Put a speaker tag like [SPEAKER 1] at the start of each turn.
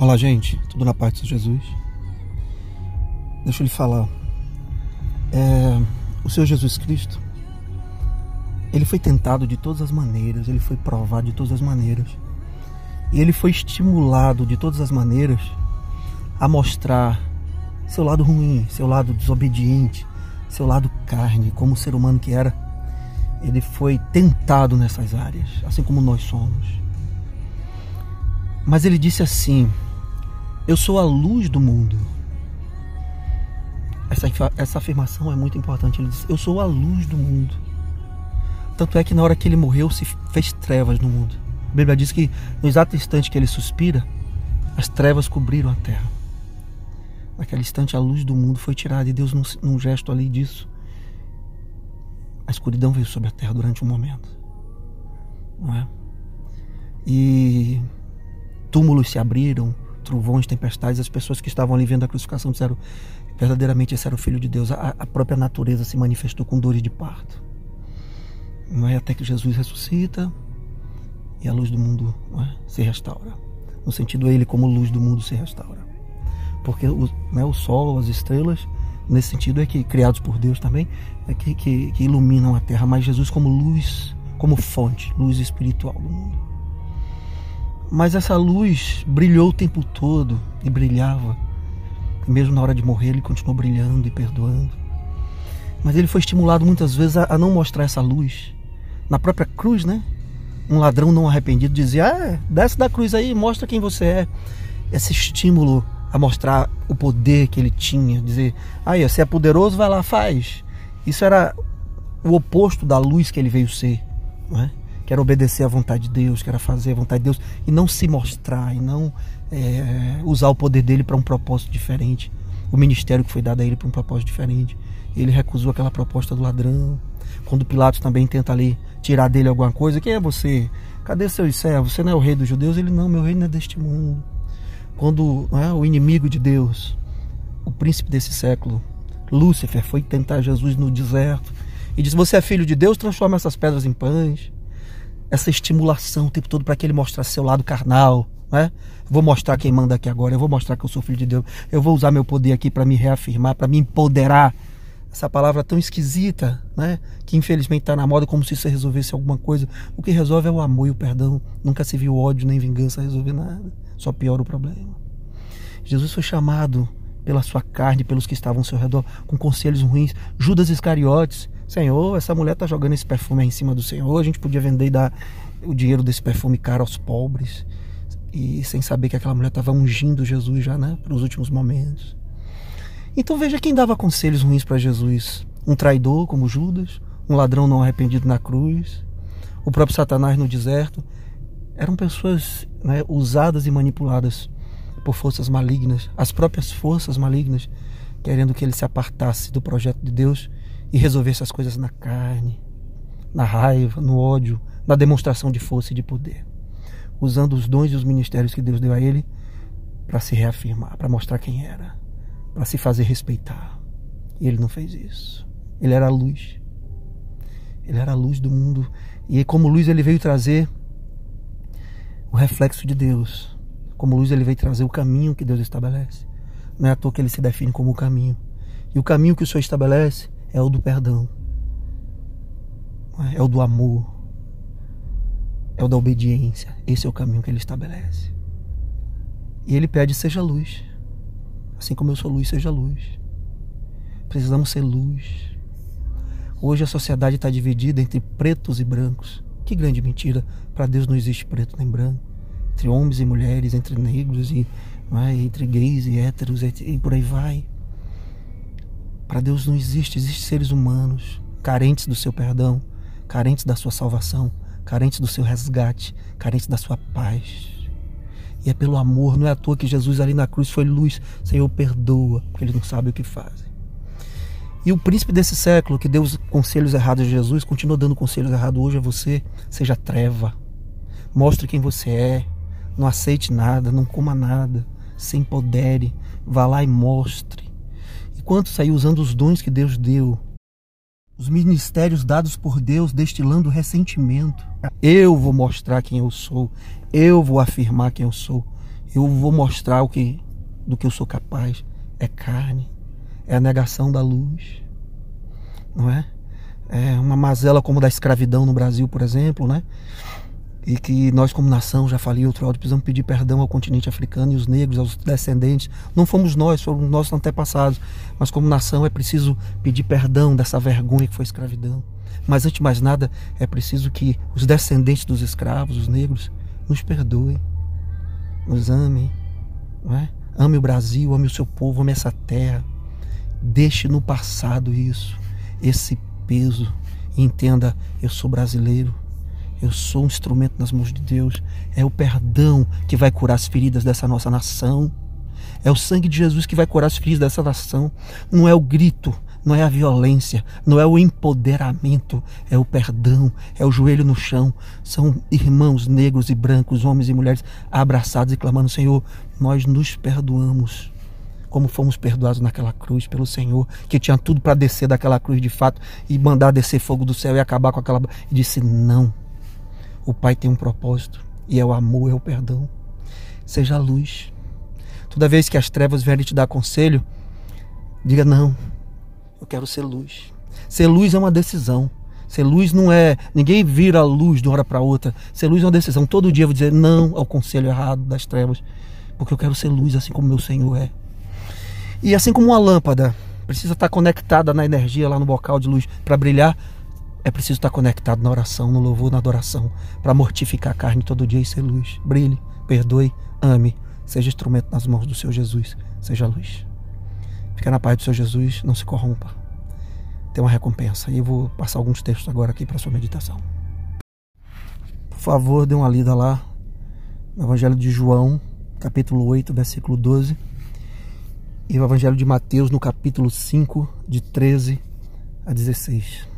[SPEAKER 1] Olá, gente, tudo na paz de Jesus? Deixa eu lhe falar. É, o Senhor Jesus Cristo, ele foi tentado de todas as maneiras, ele foi provado de todas as maneiras, e ele foi estimulado de todas as maneiras a mostrar seu lado ruim, seu lado desobediente, seu lado carne, como ser humano que era. Ele foi tentado nessas áreas, assim como nós somos. Mas ele disse assim: eu sou a luz do mundo. Essa, essa afirmação é muito importante. Ele diz: Eu sou a luz do mundo. Tanto é que na hora que ele morreu, se fez trevas no mundo. A Bíblia diz que no exato instante que ele suspira, as trevas cobriram a terra. Naquele instante, a luz do mundo foi tirada e Deus, num, num gesto ali disso, a escuridão veio sobre a terra durante um momento. Não é? E túmulos se abriram, trovões, tempestades, as pessoas que estavam ali vendo a crucificação disseram verdadeiramente esse era o Filho de Deus. A, a própria natureza se manifestou com dores de parto. Não é até que Jesus ressuscita e a luz do mundo é, se restaura. No sentido ele como luz do mundo se restaura. Porque o, é, o sol, as estrelas, nesse sentido é que criados por Deus também, é que, que, que iluminam a terra, mas Jesus como luz, como fonte, luz espiritual do mundo. Mas essa luz brilhou o tempo todo e brilhava. E mesmo na hora de morrer, ele continuou brilhando e perdoando. Mas ele foi estimulado muitas vezes a, a não mostrar essa luz. Na própria cruz, né? Um ladrão não arrependido dizia: Ah, desce da cruz aí, mostra quem você é. Esse estímulo a mostrar o poder que ele tinha, dizer: Aí, você é poderoso, vai lá, faz. Isso era o oposto da luz que ele veio ser. Não é? Que era obedecer à vontade de Deus, que fazer a vontade de Deus e não se mostrar e não é, usar o poder dele para um propósito diferente. O ministério que foi dado a ele para um propósito diferente. Ele recusou aquela proposta do ladrão. Quando Pilatos também tenta ali tirar dele alguma coisa, quem é você? Cadê seus servos? Você não é o rei dos judeus? Ele não, meu reino é deste mundo. Quando é, o inimigo de Deus, o príncipe desse século, Lúcifer, foi tentar Jesus no deserto e disse: Você é filho de Deus, transforma essas pedras em pães essa estimulação o tempo todo para que ele mostrasse seu lado carnal. Né? Vou mostrar quem manda aqui agora, eu vou mostrar que eu sou filho de Deus, eu vou usar meu poder aqui para me reafirmar, para me empoderar. Essa palavra tão esquisita, né? que infelizmente está na moda como se isso resolvesse alguma coisa. O que resolve é o amor e o perdão. Nunca se viu ódio nem vingança resolver nada, só piora o problema. Jesus foi chamado pela sua carne, pelos que estavam ao seu redor, com conselhos ruins. Judas Iscariotes, Senhor, essa mulher está jogando esse perfume aí em cima do Senhor, a gente podia vender e dar o dinheiro desse perfume caro aos pobres. E sem saber que aquela mulher estava ungindo Jesus já, né, para os últimos momentos. Então veja quem dava conselhos ruins para Jesus: um traidor como Judas, um ladrão não arrependido na cruz, o próprio Satanás no deserto. Eram pessoas né, usadas e manipuladas por forças malignas, as próprias forças malignas, querendo que ele se apartasse do projeto de Deus e resolvesse as coisas na carne, na raiva, no ódio, na demonstração de força e de poder, usando os dons e os ministérios que Deus deu a ele para se reafirmar, para mostrar quem era, para se fazer respeitar. E ele não fez isso. Ele era a luz. Ele era a luz do mundo. E como luz ele veio trazer o reflexo de Deus. Como luz ele veio trazer o caminho que Deus estabelece. Não é à toa que ele se define como o caminho. E o caminho que o Senhor estabelece é o do perdão, é o do amor, é o da obediência. Esse é o caminho que ele estabelece. E ele pede: seja luz. Assim como eu sou luz, seja luz. Precisamos ser luz. Hoje a sociedade está dividida entre pretos e brancos. Que grande mentira. Para Deus não existe preto nem branco. Entre homens e mulheres, entre negros e é, entre gays e héteros e por aí vai. Para Deus não existe, existem seres humanos carentes do seu perdão, carentes da sua salvação, carentes do seu resgate, carentes da sua paz. E é pelo amor, não é à toa que Jesus ali na cruz foi luz. Senhor, perdoa, porque eles não sabem o que fazem. E o príncipe desse século, que deu os conselhos errados a Jesus, continua dando conselhos errados hoje a você. Seja treva. Mostre quem você é. Não aceite nada, não coma nada. Se empodere. Vá lá e mostre quantos aí usando os dons que Deus deu, os ministérios dados por Deus destilando ressentimento. Eu vou mostrar quem eu sou, eu vou afirmar quem eu sou. Eu vou mostrar o que do que eu sou capaz. É carne, é a negação da luz, não é? É uma mazela como da escravidão no Brasil, por exemplo, né? E que nós, como nação, já falei outro áudio, precisamos pedir perdão ao continente africano e os negros, aos descendentes. Não fomos nós, foram nossos antepassados. Mas, como nação, é preciso pedir perdão dessa vergonha que foi a escravidão. Mas, antes de mais nada, é preciso que os descendentes dos escravos, os negros, nos perdoem, nos amem, não é? Ame o Brasil, ame o seu povo, ame essa terra. Deixe no passado isso, esse peso. E entenda, eu sou brasileiro. Eu sou um instrumento nas mãos de Deus. É o perdão que vai curar as feridas dessa nossa nação. É o sangue de Jesus que vai curar as feridas dessa nação. Não é o grito, não é a violência, não é o empoderamento, é o perdão, é o joelho no chão. São irmãos negros e brancos, homens e mulheres abraçados e clamando: Senhor, nós nos perdoamos. Como fomos perdoados naquela cruz pelo Senhor, que tinha tudo para descer daquela cruz de fato e mandar descer fogo do céu e acabar com aquela. E disse: Não. O Pai tem um propósito e é o amor, é o perdão. Seja a luz. Toda vez que as trevas vierem te dar conselho, diga: Não, eu quero ser luz. Ser luz é uma decisão. Ser luz não é. Ninguém vira a luz de uma hora para outra. Ser luz é uma decisão. Todo dia eu vou dizer não ao conselho errado das trevas porque eu quero ser luz assim como meu Senhor é. E assim como uma lâmpada precisa estar conectada na energia lá no bocal de luz para brilhar, é preciso estar conectado na oração, no louvor, na adoração, para mortificar a carne todo dia e ser luz. Brilhe, perdoe, ame, seja instrumento nas mãos do Seu Jesus, seja luz. Fica na paz do Seu Jesus, não se corrompa. Tem uma recompensa. E eu vou passar alguns textos agora aqui para sua meditação. Por favor, dê uma lida lá no Evangelho de João, capítulo 8, versículo 12, e o Evangelho de Mateus, no capítulo 5, de 13 a 16.